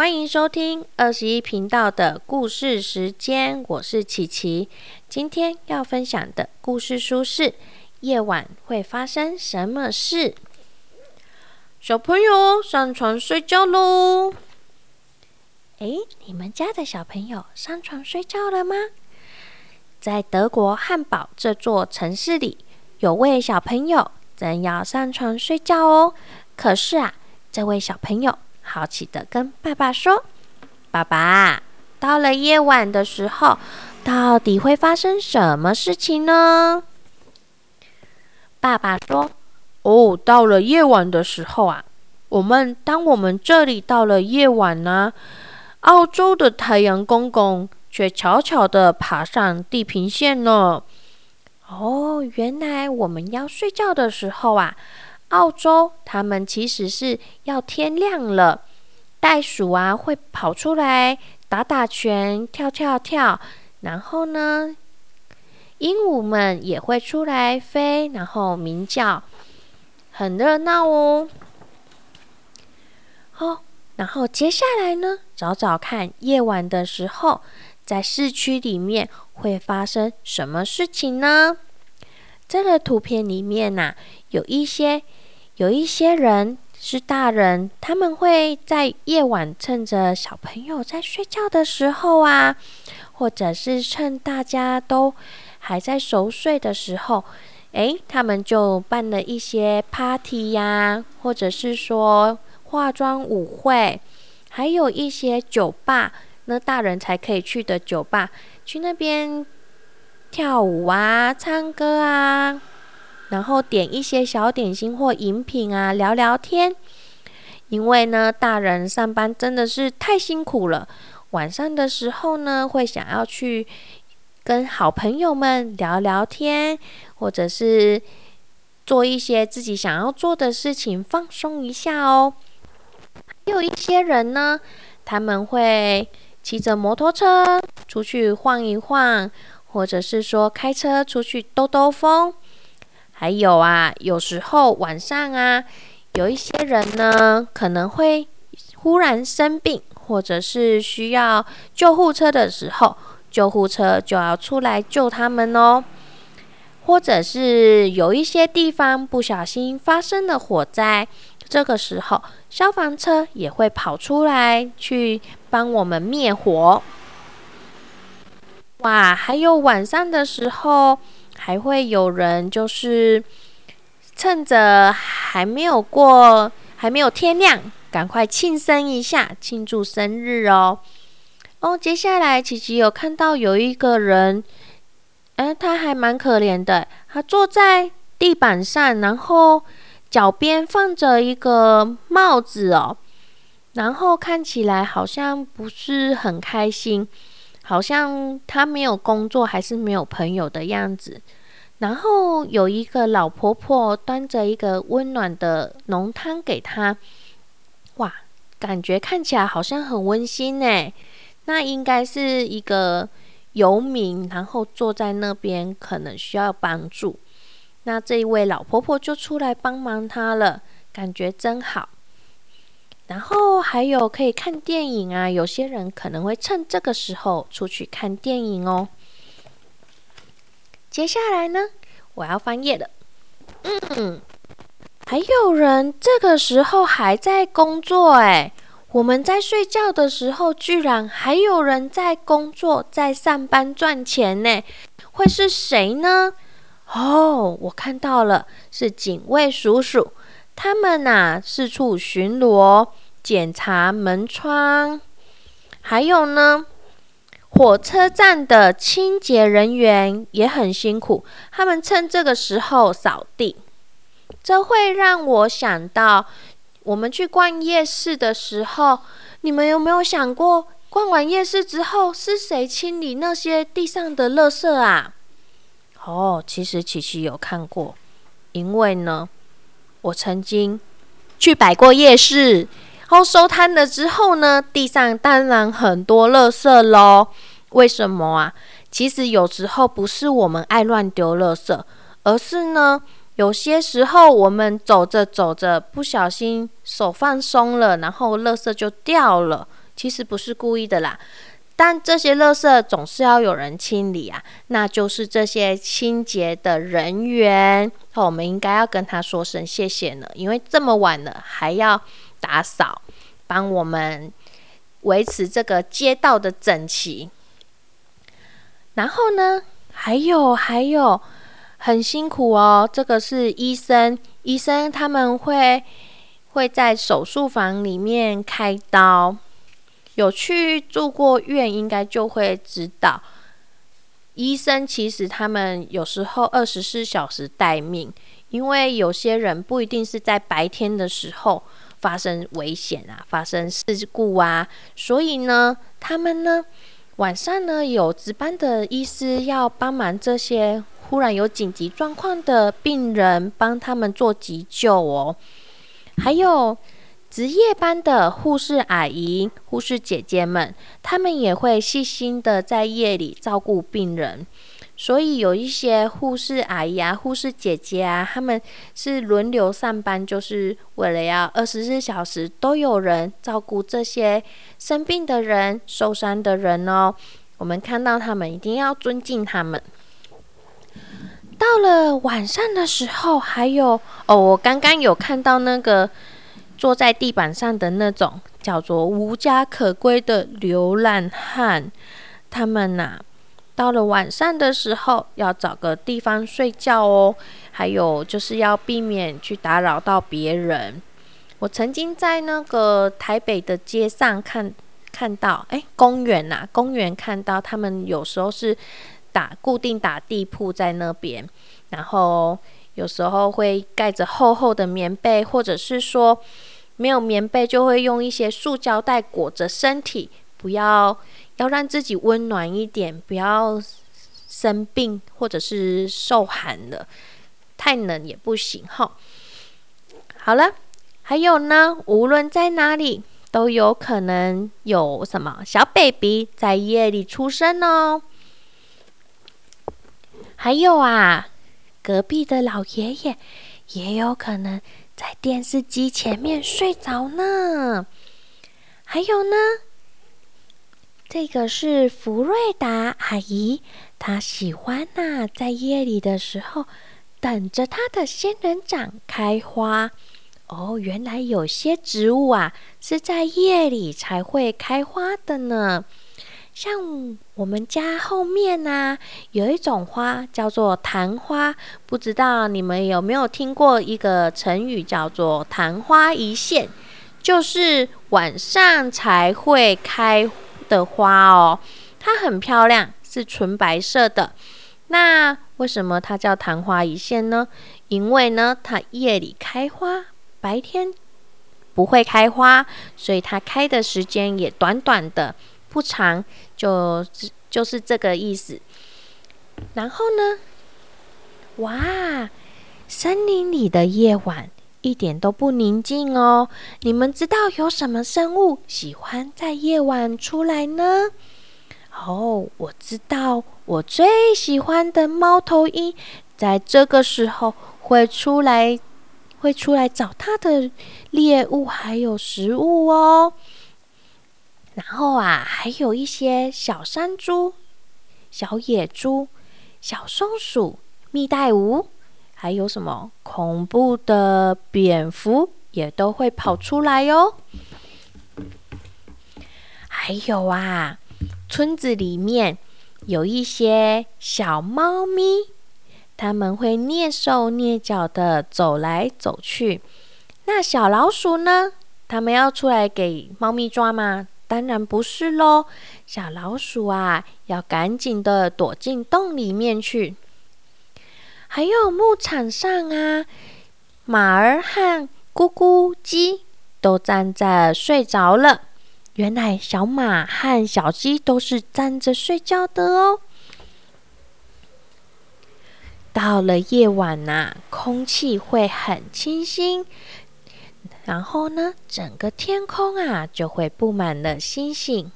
欢迎收听二十一频道的故事时间，我是琪琪。今天要分享的故事书是《夜晚会发生什么事》。小朋友上床睡觉喽！诶，你们家的小朋友上床睡觉了吗？在德国汉堡这座城市里，有位小朋友正要上床睡觉哦。可是啊，这位小朋友好奇的跟爸爸说：“爸爸，到了夜晚的时候，到底会发生什么事情呢？”爸爸说：“哦，到了夜晚的时候啊，我们当我们这里到了夜晚呢，澳洲的太阳公公却悄悄的爬上地平线了。哦，原来我们要睡觉的时候啊。”澳洲，他们其实是要天亮了，袋鼠啊会跑出来打打拳、跳跳跳，然后呢，鹦鹉们也会出来飞，然后鸣叫，很热闹哦。好，然后接下来呢，找找看夜晚的时候，在市区里面会发生什么事情呢？这个图片里面呐，有一些。有一些人是大人，他们会在夜晚趁着小朋友在睡觉的时候啊，或者是趁大家都还在熟睡的时候，诶，他们就办了一些 party 呀，或者是说化妆舞会，还有一些酒吧，那大人才可以去的酒吧，去那边跳舞啊，唱歌啊。然后点一些小点心或饮品啊，聊聊天。因为呢，大人上班真的是太辛苦了，晚上的时候呢，会想要去跟好朋友们聊聊天，或者是做一些自己想要做的事情，放松一下哦。还有一些人呢，他们会骑着摩托车出去晃一晃，或者是说开车出去兜兜风。还有啊，有时候晚上啊，有一些人呢可能会忽然生病，或者是需要救护车的时候，救护车就要出来救他们哦。或者是有一些地方不小心发生了火灾，这个时候消防车也会跑出来去帮我们灭火。哇，还有晚上的时候。还会有人就是趁着还没有过，还没有天亮，赶快庆生一下，庆祝生日哦。哦，接下来琪琪有看到有一个人，哎，他还蛮可怜的，他坐在地板上，然后脚边放着一个帽子哦，然后看起来好像不是很开心。好像他没有工作，还是没有朋友的样子。然后有一个老婆婆端着一个温暖的浓汤给他，哇，感觉看起来好像很温馨呢。那应该是一个游民，然后坐在那边，可能需要帮助。那这一位老婆婆就出来帮忙他了，感觉真好。然后还有可以看电影啊，有些人可能会趁这个时候出去看电影哦。接下来呢，我要翻页了。嗯，还有人这个时候还在工作哎，我们在睡觉的时候，居然还有人在工作，在上班赚钱呢。会是谁呢？哦，我看到了，是警卫叔叔。他们呐四处巡逻、检查门窗，还有呢，火车站的清洁人员也很辛苦，他们趁这个时候扫地。这会让我想到，我们去逛夜市的时候，你们有没有想过，逛完夜市之后是谁清理那些地上的垃圾啊？哦，其实琪琪有看过，因为呢。我曾经去摆过夜市，后收摊了之后呢，地上当然很多垃圾喽。为什么啊？其实有时候不是我们爱乱丢垃圾，而是呢，有些时候我们走着走着不小心手放松了，然后垃圾就掉了。其实不是故意的啦。但这些垃圾总是要有人清理啊，那就是这些清洁的人员，我们应该要跟他说声谢谢呢，因为这么晚了还要打扫，帮我们维持这个街道的整齐。然后呢，还有还有很辛苦哦，这个是医生，医生他们会会在手术房里面开刀。有去住过院，应该就会知道，医生其实他们有时候二十四小时待命，因为有些人不一定是在白天的时候发生危险啊，发生事故啊，所以呢，他们呢晚上呢有值班的医师要帮忙这些忽然有紧急状况的病人，帮他们做急救哦，还有。值夜班的护士阿姨、护士姐姐们，他们也会细心的在夜里照顾病人。所以有一些护士阿姨啊、护士姐姐啊，他们是轮流上班，就是为了要二十四小时都有人照顾这些生病的人、受伤的人哦。我们看到他们，一定要尊敬他们。到了晚上的时候，还有哦，我刚刚有看到那个。坐在地板上的那种叫做无家可归的流浪汉，他们呐，到了晚上的时候要找个地方睡觉哦，还有就是要避免去打扰到别人。我曾经在那个台北的街上看看到，哎，公园呐，公园看到他们有时候是打固定打地铺在那边，然后有时候会盖着厚厚的棉被，或者是说。没有棉被，就会用一些塑胶袋裹着身体，不要要让自己温暖一点，不要生病或者是受寒了，太冷也不行哈。好了，还有呢，无论在哪里，都有可能有什么小 baby 在夜里出生哦。还有啊，隔壁的老爷爷也有可能。在电视机前面睡着呢。还有呢，这个是福瑞达阿姨，她喜欢呐，在夜里的时候等着她的仙人掌开花。哦，原来有些植物啊是在夜里才会开花的呢。像我们家后面呢，有一种花叫做昙花，不知道你们有没有听过一个成语叫做“昙花一现”，就是晚上才会开的花哦。它很漂亮，是纯白色的。那为什么它叫昙花一现呢？因为呢，它夜里开花，白天不会开花，所以它开的时间也短短的。不长，就是就是这个意思。然后呢，哇，森林里的夜晚一点都不宁静哦。你们知道有什么生物喜欢在夜晚出来呢？哦，我知道，我最喜欢的猫头鹰在这个时候会出来，会出来找它的猎物还有食物哦。然后啊，还有一些小山猪、小野猪、小松鼠、蜜袋鼯，还有什么恐怖的蝙蝠也都会跑出来哟。还有啊，村子里面有一些小猫咪，它们会蹑手蹑脚的走来走去。那小老鼠呢？它们要出来给猫咪抓吗？当然不是喽，小老鼠啊，要赶紧的躲进洞里面去。还有牧场上啊，马儿和咕咕鸡都站着睡着了。原来小马和小鸡都是站着睡觉的哦。到了夜晚呐，空气会很清新。然后呢，整个天空啊就会布满了星星。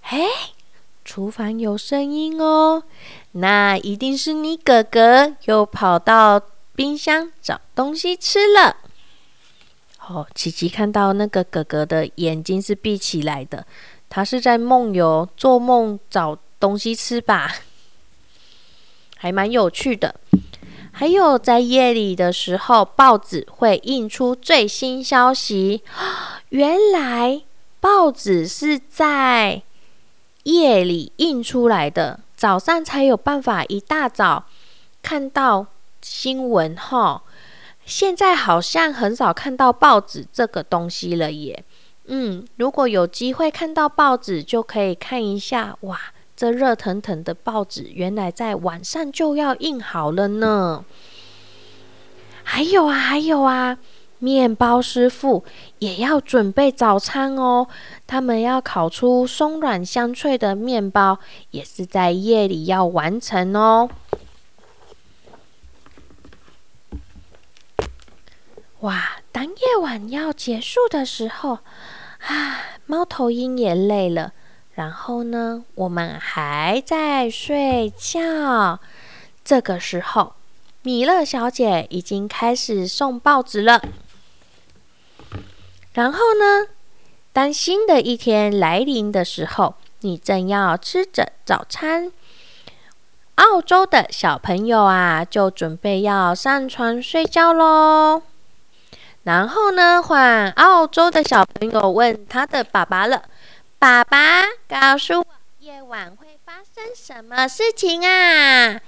哎，厨房有声音哦，那一定是你哥哥又跑到冰箱找东西吃了。哦，琪琪看到那个哥哥的眼睛是闭起来的，他是在梦游，做梦找东西吃吧，还蛮有趣的。还有在夜里的时候，报纸会印出最新消息。原来报纸是在夜里印出来的，早上才有办法一大早看到新闻。哈，现在好像很少看到报纸这个东西了耶。嗯，如果有机会看到报纸，就可以看一下。哇！这热腾腾的报纸，原来在晚上就要印好了呢。还有啊，还有啊，面包师傅也要准备早餐哦。他们要烤出松软香脆的面包，也是在夜里要完成哦。哇，当夜晚要结束的时候，啊，猫头鹰也累了。然后呢，我们还在睡觉。这个时候，米勒小姐已经开始送报纸了。然后呢，当新的一天来临的时候，你正要吃着早餐，澳洲的小朋友啊，就准备要上床睡觉喽。然后呢，换澳洲的小朋友问他的爸爸了。爸爸，告诉我夜晚会发生什么事情啊？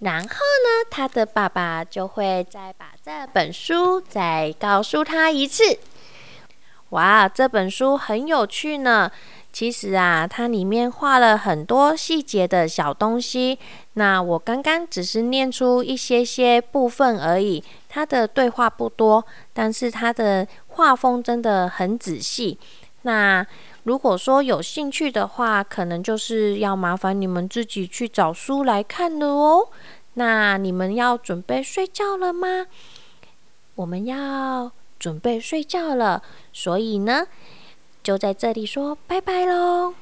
然后呢，他的爸爸就会再把这本书再告诉他一次。哇，这本书很有趣呢。其实啊，它里面画了很多细节的小东西。那我刚刚只是念出一些些部分而已。它的对话不多，但是它的画风真的很仔细。那如果说有兴趣的话，可能就是要麻烦你们自己去找书来看了哦。那你们要准备睡觉了吗？我们要准备睡觉了，所以呢，就在这里说拜拜喽。